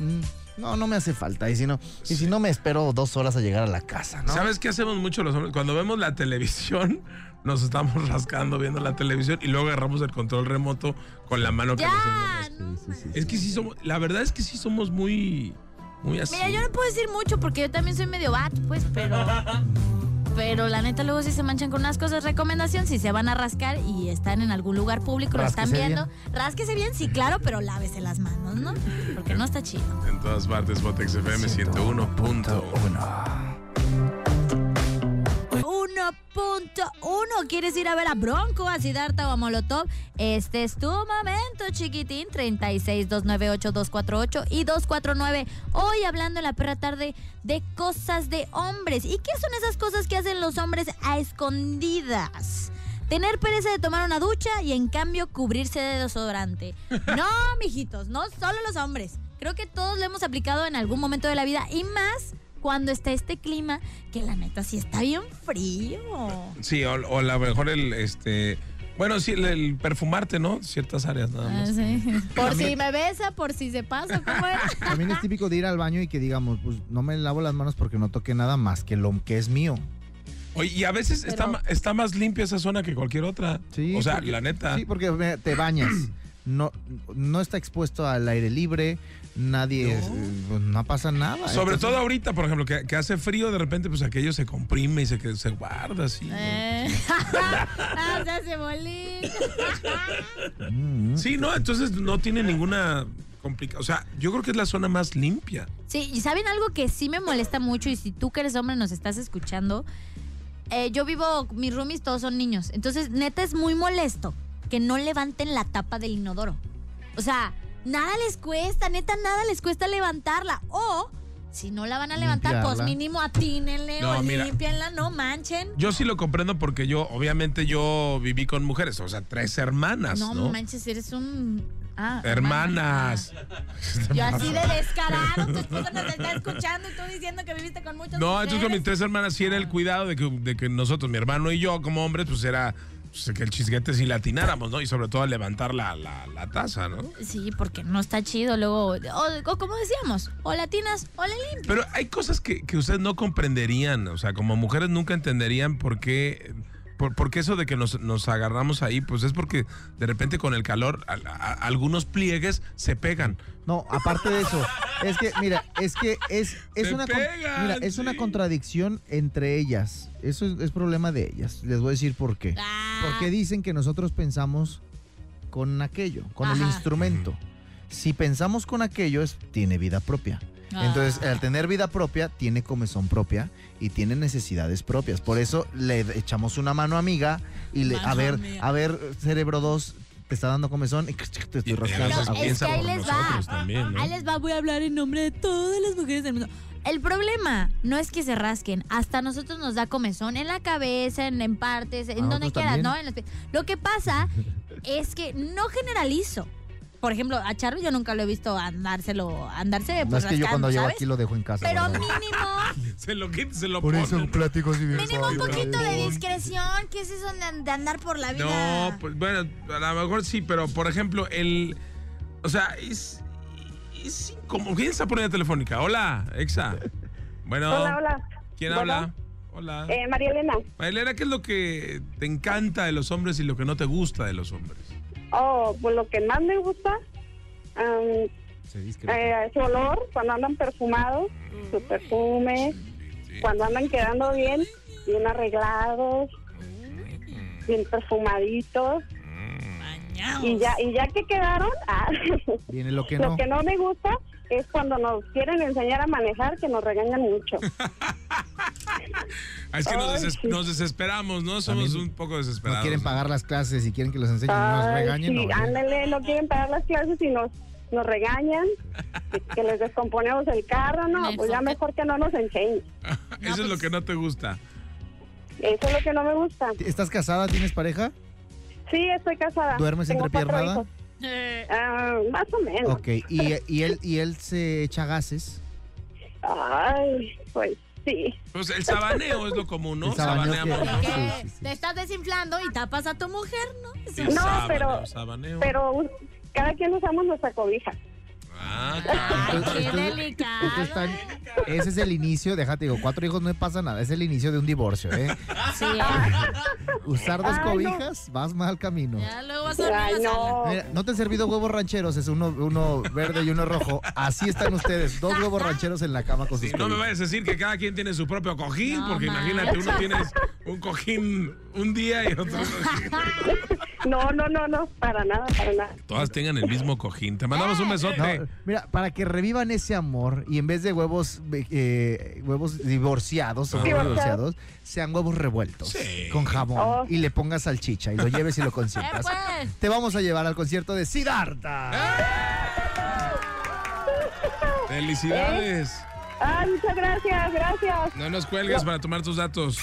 mm, no, no me hace falta. Y si no, y si no me espero dos horas a llegar a la casa, ¿no? ¿Sabes qué hacemos mucho los hombres? Cuando vemos la televisión, nos estamos rascando viendo la televisión y luego agarramos el control remoto con la mano que nos Ya. enseñamos. Sí, sí, sí, Es que sí somos, la verdad es que sí somos muy, muy así. Mira, yo no puedo decir mucho porque yo también soy medio vato, pues, pero. Pero la neta, luego si se manchan con unas cosas, recomendación, si se van a rascar y están en algún lugar público, lo están Rásquese viendo, rásquese bien, sí, claro, pero lávese las manos, ¿no? Porque no está chido. En todas partes, Botex FM 101.1. 1.1. ¿Quieres ir a ver a Bronco, a Siddhartha o a Molotov? Este es tu momento, chiquitín. 36-298-248 y 249. Hoy hablando en la perra tarde de cosas de hombres. ¿Y qué son esas cosas que hacen los hombres a escondidas? Tener pereza de tomar una ducha y en cambio cubrirse de desodorante. No, mijitos, no solo los hombres. Creo que todos lo hemos aplicado en algún momento de la vida y más cuando está este clima que la neta sí está bien frío. Sí, o, o a lo mejor el, este, bueno, sí, el, el perfumarte, ¿no? Ciertas áreas nada Ah, más. sí. Por si me besa, por si se pasa, ¿cómo era? También es típico de ir al baño y que digamos, pues no me lavo las manos porque no toqué nada más que lo que es mío. Oye, y a veces está, Pero- ma- está más limpia esa zona que cualquier otra. Sí, o sea, porque- la neta. Sí, porque te bañas. No, no está expuesto al aire libre, nadie, No. pues, no pasa nada. Sobre Entonces, todo ahorita, por ejemplo, que, que hace frío, de repente, pues aquello se comprime y se, guarda así. ¿no? Eh. ah, bolita. mm, Sí, no, entonces no tiene ninguna complicación. O sea, yo creo que es la zona más limpia. Sí, y saben algo que sí me molesta mucho y si tú que eres hombre nos estás escuchando, eh, yo vivo, mis roomies todos son niños, entonces neta es muy molesto que no levanten la tapa del inodoro. O sea, nada les cuesta, neta nada les cuesta levantarla. O si no la van a levantar, pues mínimo atínenle No, o mira. limpienla, no manchen. Yo sí lo comprendo porque yo, obviamente, yo viví con mujeres, o sea, tres hermanas, No, ¿no? manches, eres un... Ah, Hermanas. Yo así de descarado, tu esposa nos está escuchando y tú diciendo que viviste con muchas No, entonces con mis tres hermanas sí era el cuidado de que, de que nosotros, mi hermano y yo, como hombres, pues era pues, que el chisguete sí latináramos, ¿no? Y sobre todo levantar la, la, la taza, ¿no? Sí, porque no está chido luego. O, o como decíamos, o latinas o le limpias. Pero hay cosas que, que ustedes no comprenderían, o sea, como mujeres nunca entenderían por qué, por, por qué eso de que nos, nos agarramos ahí, pues es porque de repente con el calor a- a- algunos pliegues se pegan. No, aparte de eso, es que, mira, es que es, es una pegan, mira, es una contradicción entre ellas. Eso es, es problema de ellas. Les voy a decir por qué. Ah, Porque dicen que nosotros pensamos con aquello, con el instrumento. Si pensamos con aquello, es, tiene vida propia. Ah. Entonces, al tener vida propia, tiene comezón propia y tiene necesidades propias. Por eso le echamos una mano amiga y le, a ver, amiga. a ver, cerebro 2, te está dando comezón y te estoy rascando. No, es que ahí les va. nosotros también, ¿no? Ahí les va, voy a hablar en nombre de todas las mujeres del mundo. El problema no es que se rasquen, hasta a nosotros nos da comezón en la cabeza, en, en partes, en A donde quieras. ¿no? En los pies. Lo que pasa es que no generalizo. Por ejemplo, a Charlie yo nunca lo he visto andárselo, andarse No pues, es que yo cuando ¿sabes? aquí lo dejo en casa. Pero ¿verdad? mínimo, Se lo quita, se lo Por eso ponen. platico así bien mínimo un poquito de discreción. ¿Qué es eso de, de andar por la vida? No, pues bueno, a lo mejor sí, pero por ejemplo, el. O sea, es. es como. ¿Quién está línea telefónica? Hola, Exa. Bueno. Hola, hola. ¿Quién Bueno. habla? Hola. Eh, María Elena. Marilena, ¿qué es lo que te encanta de los hombres y lo que no te gusta de los hombres? Oh, pues lo que más me gusta, eh, su olor, cuando andan perfumados, su perfume, Sí. cuando andan quedando bien, bien arreglados, bien perfumaditos. Bañados. Y ya, y ya que quedaron, ah, Viene lo que lo que no me gusta es cuando nos quieren enseñar a manejar, que nos regañan mucho. Es que nos, sí. nos desesperamos, ¿no? Somos También un poco No desesperados. quieren ¿no? pagar las clases y quieren que los enseñen y nos regañen. sí, no, ándale, no quieren pagar las clases y nos, nos regañan, que, les descomponemos el carro, no, pues ya mejor que no nos enseñen. Eso es lo que no te gusta. Eso es lo que no me gusta. ¿Estás casada? ¿Tienes pareja? Sí, estoy casada. ¿Duermes Tengo entrepiernada? hijos. Más o menos. Ok, ¿Y, y él, ¿y él se echa gases? Ay, pues sí. Pues el sabaneo es lo común, ¿no? Sabaneamos. Que Sí, sí, sí. te estás desinflando y tapas a tu mujer, ¿no? Eso No, sabaneo, pero- sabaneo. Pero cada quien usamos nuestra cobija. Ah, claro. qué Entonces- delicado. entonces están- ese es el inicio, déjate digo, cuatro hijos no pasa nada, es el inicio de un divorcio, ¿eh? Sí, ah, Usar dos Ay, no. cobijas, vas mal camino. ya luego vas a Ay, no. Mira, ¿no te han servido huevos rancheros? Es uno, uno verde y uno rojo. Así están ustedes, dos huevos rancheros en la cama con sus Sí, no me vayas a decir que cada quien tiene su propio cojín, No porque imagínate, uno tienes un cojín un día y otro. No, no, no, no, para nada, para nada. Todas tengan el mismo cojín. Te mandamos un besote. No, mira, para que revivan ese amor y en vez de huevos eh, huevos divorciados o Ah. huevos Divorciados. sean huevos revueltos Sí. con jamón Oh. y le pongas salchicha y lo lleves y lo Eh, consientas. pues. Te vamos a llevar al concierto de ¡Eh! Siddhartha. Felicidades. Ay, muchas gracias, gracias. No nos cuelgues para tomar tus datos.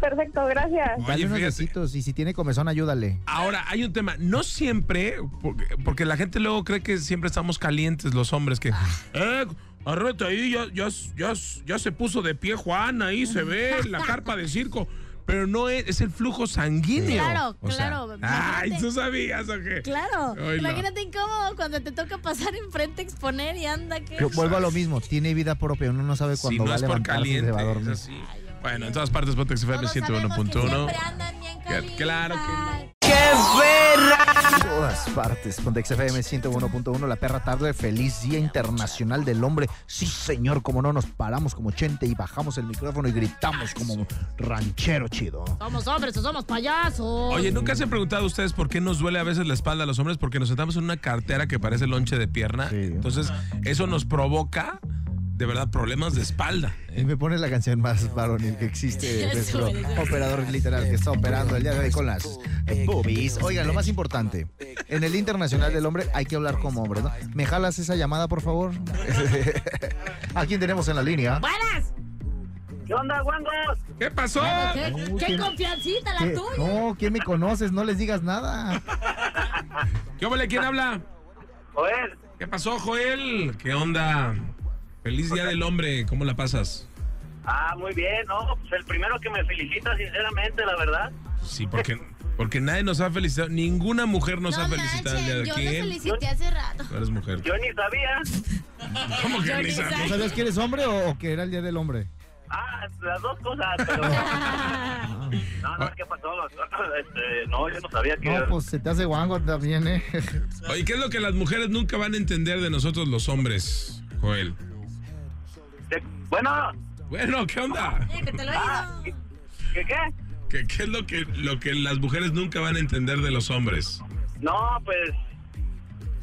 Perfecto, gracias. Dale Oye, unos fíjate. besitos y si tiene comezón, ayúdale. Ahora, hay un tema. No siempre, porque, porque la gente luego cree que siempre estamos calientes los hombres, que, eh, arrete ahí, ya, ya, ya, ya se puso de pie Juan, ahí se ve la carpa de circo. Pero no es, es el flujo sanguíneo. Claro, O sea, claro, ay, imagínate. ¿tú sabías o qué? Claro. Ay, no. Imagínate incómodo cuando te toca pasar enfrente, exponer y anda que. Yo vuelvo a lo mismo, tiene vida propia, uno no sabe Si cuándo no va a es levantarse y se caliente, va a es dormir. así. Bueno, en todas partes Pontex FM Todos sabemos que 101.1. siempre andan bien Que- claro que En todas partes, Pontex FM 101.1, la perra tarde, feliz Día Internacional del Hombre. Sí, señor, como no nos paramos como 80 y bajamos el micrófono y gritamos como ranchero chido. Somos hombres o somos payasos. Oye, ¿nunca se han preguntado ustedes por qué nos duele a veces la espalda a los hombres? Porque nos sentamos en una cartera que parece lonche de pierna. Sí. Entonces, eso nos provoca, de verdad, problemas de espalda. Y me pone la canción más varonil que existe, nuestro operador literal que está operando el día de hoy con las eh, boobies. Oigan, lo más importante, en el Internacional del Hombre hay que hablar como hombre, ¿no? ¿Me jalas esa llamada, por favor? ¿A quién tenemos en la línea? ¡Buenas! ¿Qué onda, guangos? ¿Qué pasó? ¿Qué, No, qué ¿quién- confiancita la ¿Qué? tuya? No, ¿quién me conoces? No les digas nada. ¿Qué ole? ¿Quién habla? Joder, ¿Qué pasó, Joel? ¿Qué onda? Feliz Día del Hombre. ¿Cómo la pasas? ah, muy bien, ¿no? Pues el primero que me felicita, sinceramente, la verdad. Sí, porque, porque nadie nos ha felicitado. Ninguna mujer nos no ha felicitado el día de manchen, yo lo quién. felicité hace rato. Tú eres mujer. Yo ni sabía. ¿Cómo que yo ni sabía. ¿No sabías que eres hombre o, o que era el Día del Hombre? Ah, las dos cosas, pero... No, no, ¿qué pasó? Este, no, yo no sabía que... No, pues se te hace guango también, ¿eh? Oye, ¿qué es lo que las mujeres nunca van a entender de nosotros los hombres, Joel? De- Bueno, Bueno, ¿qué onda? Eh, que te lo he ah. ¿qué qué? ¿Qué, qué es lo que, lo que las mujeres nunca van a entender de los hombres? No, pues...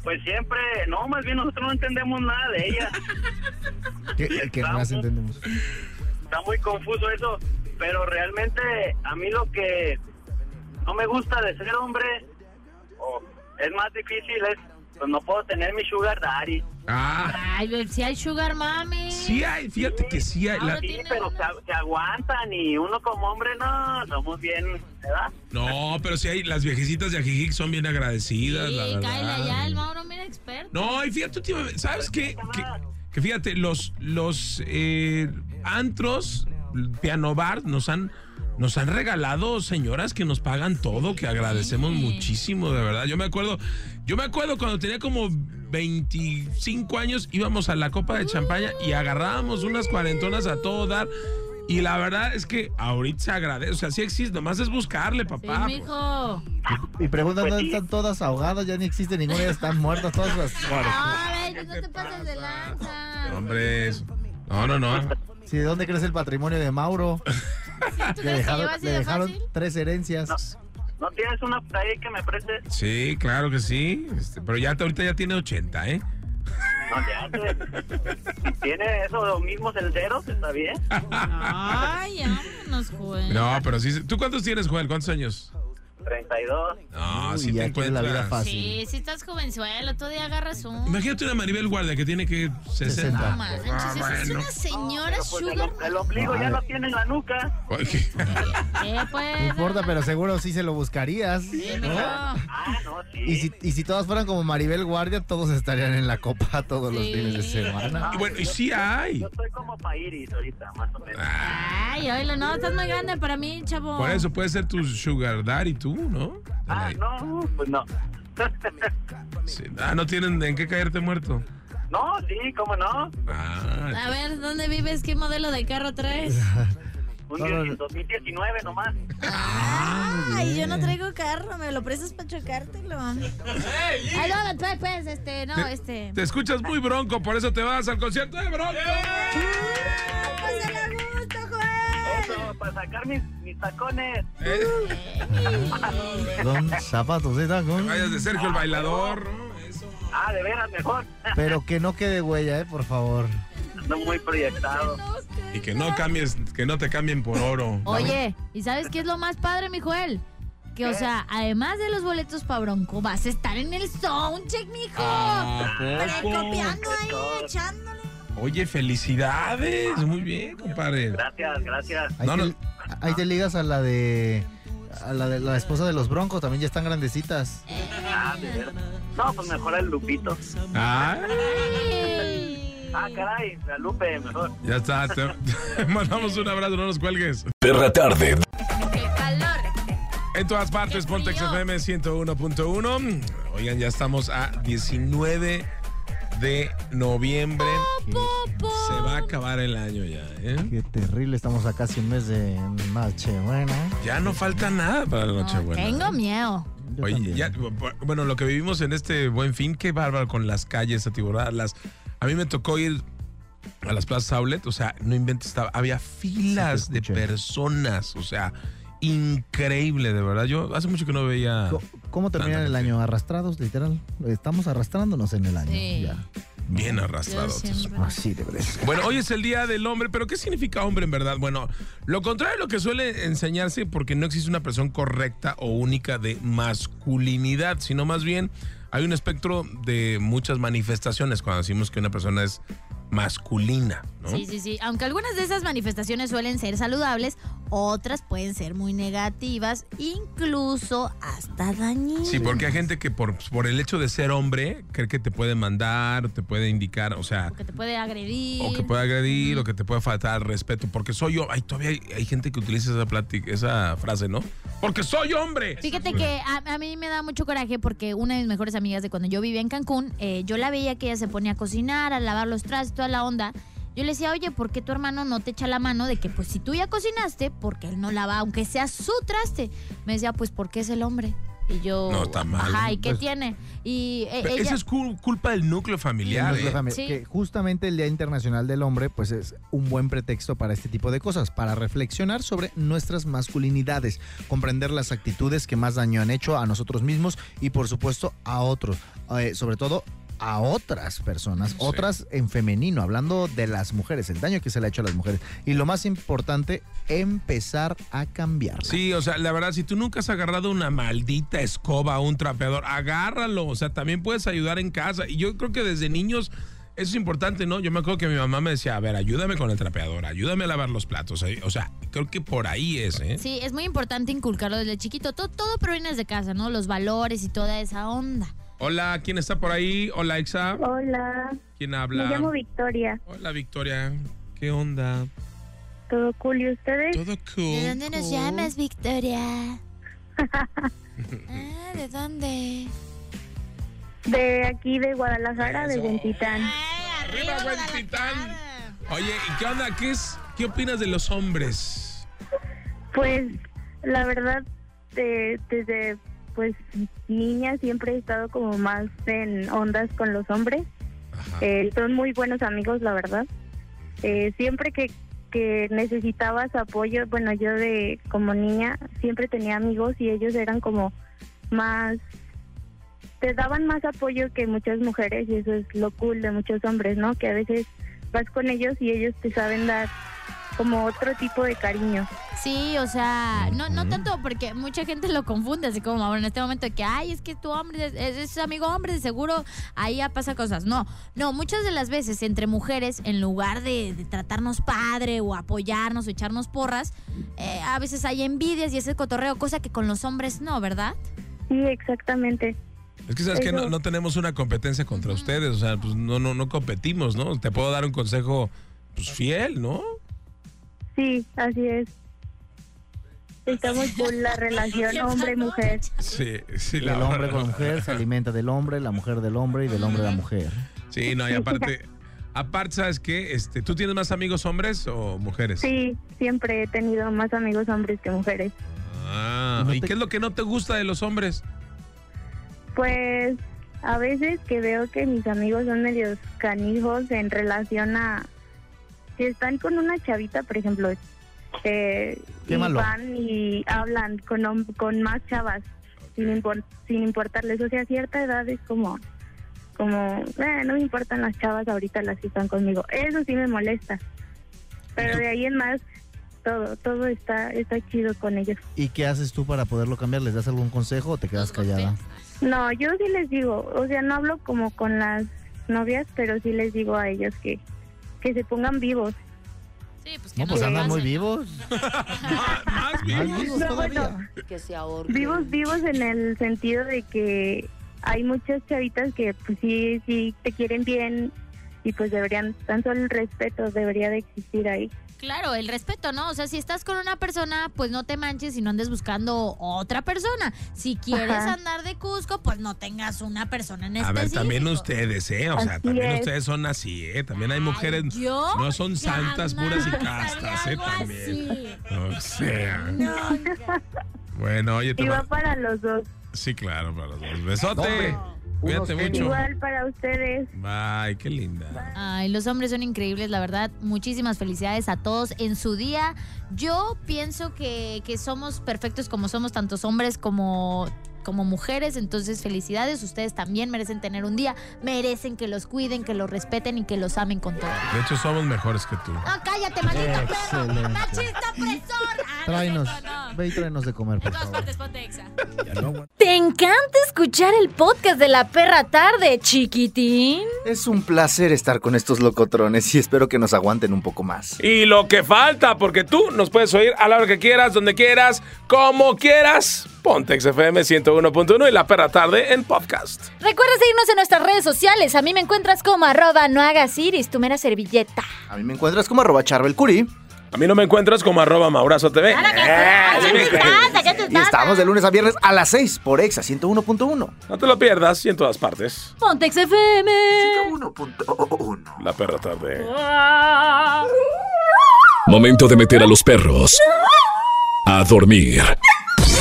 Pues siempre... No, más bien nosotros no entendemos nada de ella. Que no las entendemos. Está muy confuso eso, pero realmente a mí lo que no me gusta de ser hombre o es más difícil es pues no puedo tener mi sugar daddy. Ah, Ay, si hay sugar mami. sí hay, fíjate que sí hay. la- Sí, pero se, se aguantan y uno como hombre no, somos bien, ¿verdad? no, pero sí hay, las viejecitas de Ajijic son bien agradecidas, la Sí, verdad. cáele allá, el Mauro, mira, experto. No, y fíjate, últimamente, ¿sabes qué? Que, que fíjate, los, los eh, antros, piano bar, nos han, nos han regalado señoras que nos pagan todo, que agradecemos muchísimo, de verdad. Yo me acuerdo, yo me acuerdo cuando tenía como 25 años, íbamos a la copa de champaña y agarrábamos unas cuarentonas a todo dar. Y la verdad es que ahorita se agradece, o sea, sí existe, nomás es buscarle, Sí, papá. mijo. Y preguntan Pues dónde sí. están todas ahogadas, ya ni existe ninguna, ya están muertas todas las A ver, no te pases de lanza. Hombre, no, no, no. Sí, ¿de dónde crees el patrimonio de Mauro? ¿Tú Le dejaron, le tres herencias. ¿No tienes una por ahí que me preste? Sí, claro que sí. Este, pero ya ahorita ya tiene 80, ¿eh? No, ya, que- ¿Tiene eso los mismos el cero? ¿Está bien? Ay, vámonos, Joel. No, pero sí. ¿Tú cuántos tienes, Joel? ¿Cuántos años? 32. No, Uy, si te ya quiere la vida encuentras. fácil. Sí, si estás jovenzuelo, todavía agarras un... Imagínate una Maribel Guardia que tiene que 60. 60. No manches, esa es bueno. una señora Pues el, sugar. el ombligo ya lo tiene en la nuca. Ay, qué- Eh, No pues. importa, pero seguro sí se lo buscarías. mijo. Ah, no, sí. Y si, y si todas fueran como Maribel Guardia, todos estarían en la copa todos los Sí. fines de semana. Y bueno, y sí hay. Yo estoy como pa' Iris ahorita, más o menos. Ay, oílo, no, estás muy grande para mí, chavo. Por eso puede ser tu sugar daddy tú, ¿no? Ah, no, pues no. Sí. Ah, no tienen en qué caerte muerto. no, sí, cómo no. Ah, A ver, ¿dónde vives? ¿Qué modelo de carro traes? Un No, no, día- no. 2019 nomás. Ay, yo no traigo carro, me lo prestas para chocártelo. Ay, no, no, pues, pues, este, no, Te- este. te escuchas muy bronco, por eso te vas al concierto de Bronco. ¡Pásala a gusto, Joel! Eso, para sacar mis, mis tacones. Eh, Son zapatos de tacón. vayas de Sergio el bailador. ¿no? Eso. Ah, de veras, mejor. Pero que no quede huella, eh, por favor. Ando muy proyectado. Y que no cambies, que no te cambien por oro. Oye, ¿y sabes qué es lo más padre, mi Joel? Que, o sea, además de los boletos para Bronco, vas a estar en el soundcheck, mijo. ¿A poco? Precopiando ahí, echándole. Oye, felicidades. Muy bien, compadre. Gracias, gracias. Ahí, No, te, no. ahí te ligas a la de. A la de la esposa de los broncos, también ya están grandecitas. Ah, de veras. No, pues mejor el Lupito. Ay, Ah, caray, la Lupe, mejor. ya está. Te, te mandamos un abrazo, no nos cuelgues. Perra tarde. ¡Qué calor! En todas partes, Pontex. FM 101.1. Oigan, ya estamos a 19 de noviembre. Se va a acabar el año ya, ¿eh? Qué terrible, estamos a casi un mes de Nochebuena. Ya no falta nada para la Nochebuena. Tengo miedo. Oye, ya, bueno, lo que vivimos en este buen fin, qué bárbaro con las calles atiborradas. A mí me tocó ir a las plazas outlet, o sea, no inventes, había filas Sí, de personas, o sea, increíble, de verdad. Yo hace mucho que no veía. ¿Cómo termina el año? Arrastrados, literal. Estamos arrastrándonos en el año. Sí. Ya. Bien arrastrados. Así debe de ser. Bueno, hoy es el Día del Hombre, pero ¿qué significa hombre en verdad? Bueno, lo contrario de lo que suele enseñarse porque no existe una persona correcta o única de masculinidad, sino más bien hay un espectro de muchas manifestaciones cuando decimos que una persona es masculina, ¿no? Sí, sí, sí. Aunque algunas de esas manifestaciones suelen ser saludables, otras pueden ser muy negativas, incluso hasta dañinas. Sí, porque hay gente que por, por el hecho de ser hombre cree que te puede mandar, te puede indicar, o sea, O que te puede agredir. o que puede agredir, o que te puede faltar al respeto, porque soy yo. Ay, todavía hay, hay gente que utiliza esa plática, esa frase, ¿no? Porque soy hombre. Fíjate que a, a mí me da mucho coraje porque una de mis mejores amigas de cuando yo vivía en Cancún, eh, yo la veía que ella se ponía a cocinar, a lavar los trastes, toda la onda. Yo le decía, oye, ¿por qué tu hermano no te echa la mano de que, pues, si tú ya cocinaste, porque él no lava, aunque sea su traste? Me decía, pues, porque es el hombre. Y yo, No, está mal. Ajá, ¿y qué Pues- tiene? Y eh, Pero ella... Eso es cul- culpa del núcleo familiar. Núcleo ¿eh? familiar, Sí. Que justamente el Día Internacional del Hombre, pues es un buen pretexto para este tipo de cosas, para reflexionar sobre nuestras masculinidades, comprender las actitudes que más daño han hecho a nosotros mismos y por supuesto a otros, eh, sobre todo a otras personas, otras en femenino, hablando de las mujeres, el daño que se le ha hecho a las mujeres. Y lo más importante, empezar a cambiar. Sí, o sea, la verdad, si tú nunca has agarrado una maldita escoba o un trapeador, agárralo. O sea, también puedes ayudar en casa. Y yo creo que desde niños eso es importante, ¿no? Yo me acuerdo que mi mamá me decía, a ver, ayúdame con el trapeador, ayúdame a lavar los platos. O sea, creo que por ahí es, ¿eh? Sí, es muy importante inculcarlo desde chiquito. Todo, todo proviene desde casa, ¿no? Los valores y toda esa onda. Hola, ¿quién está por ahí? Hola, Exa. Hola, ¿Quién me habla? llamo Victoria. Hola, Victoria. ¿Qué onda? ¿Todo cool y ustedes? Todo cool. ¿De dónde nos cool. llamas, Victoria? ah, ¿de dónde? De aquí de Guadalajara, de Eso. Huentitán. Arriba, buen titán. Oye, ¿y qué onda? ¿Qué, es, ¿Qué opinas de los hombres? Pues la verdad, de- desde pues niña siempre he estado como más en ondas con los hombres. Eh, son muy buenos amigos, la verdad. Eh, siempre que, que necesitabas apoyo, bueno, yo de como niña siempre tenía amigos y ellos eran como más, te daban más apoyo que muchas mujeres y eso es lo cool de muchos hombres, ¿no? Que a veces vas con ellos y ellos te saben dar como otro tipo de cariño. Sí, o sea, no, no tanto porque mucha gente lo confunde, así como ahora en este momento de que, ay, es que tu hombre es, es amigo hombre, de seguro ahí ya pasa cosas. No, no, muchas de las veces entre mujeres, en lugar de, de tratarnos padre o apoyarnos o echarnos porras, eh, a veces hay envidias y ese cotorreo, cosa que con los hombres no, ¿verdad? Sí, exactamente. Es que sabes que no tenemos una competencia contra ustedes, o sea, pues no, no, no competimos, ¿no? Te puedo dar un consejo pues fiel, ¿no? Sí, así es. Estamos por la relación hombre-mujer. Sí, sí, El la hombre verdad. con la mujer se alimenta del hombre, la mujer del hombre y del hombre de la mujer. Sí, no, y aparte, aparte, ¿sabes qué? Este, ¿Tú tienes más amigos hombres o mujeres? Sí, siempre he tenido más amigos hombres que mujeres. Ah, No ¿y te- qué es lo que no te gusta de los hombres? Pues a veces que veo que mis amigos son medios canijos en relación a si están con una chavita, por ejemplo, eh, y van y hablan con con más chavas sin sin importarles, o sea, a cierta edad es como como "Eh, no me importan las chavas ahorita las que están conmigo. Eso sí me molesta. Pero de ahí en más todo todo está está chido con ellos. ¿Y qué haces tú para poderlo cambiar? ¿Les das algún consejo o te quedas callada? No, yo sí les digo, o sea, no hablo como con las novias, pero sí les digo a ellos que, que se pongan vivos. Sí, pues que No, no, pues andan muy vivos. Más Más bien. vivos No, todavía. Que se ahorque. Vivos, vivos en el sentido de que hay muchas chavitas que pues sí, sí te quieren bien y pues deberían, tan solo el respeto debería de existir ahí. Claro, el respeto, ¿no? O sea, si estás con una persona, pues no te manches y no andes buscando otra persona. Si quieres Ajá. andar de Cusco, pues no tengas una persona en A específico. ver, también ustedes, ¿eh? O sea, Así también es. ustedes son así, ¿eh? También hay mujeres, Ay, ¿yo? no son santas, puras y castas, ¿eh? También. así. O sea. Nunca. Bueno, oye, te Y va para los dos. Sí, claro, para los dos. Besote. Hombre, Cuídate mucho. Igual para ustedes. Bye, qué linda. Ay, los hombres son increíbles, la verdad. Muchísimas felicidades a todos en su día. Yo pienso que, que somos perfectos como somos, tantos hombres como, como mujeres. Entonces, felicidades. Ustedes también merecen tener un día. Merecen que los cuiden, que los respeten y que los amen con todo. De hecho, somos mejores que tú. ¡Ah, cállate, maldito perro! ¡Machista opresor! Ah, Tráenos, no. ve y tráenos de comer, por En todas favor. ¿Te encanta escuchar el podcast de la perra tarde, chiquitín? Es un placer estar con estos locotrones y espero que nos aguanten un poco más. Y lo que falta, porque tú nos puedes oír a la hora que quieras, donde quieras, como quieras. Ponte XFM 101.1 y La Perra Tarde en podcast. Recuerda seguirnos en nuestras redes sociales. A mí me encuentras como arroba no hagas iris, tu mera servilleta. A mí me encuentras como arroba charbelcuri A mí no me encuentras como arroba Maurazo TV. y estamos de lunes a viernes a las 6 por Exa 101.1. No te lo pierdas y en todas partes. Pontex FM. 1.1. La Perra Tarde. Momento de meter a los perros a dormir.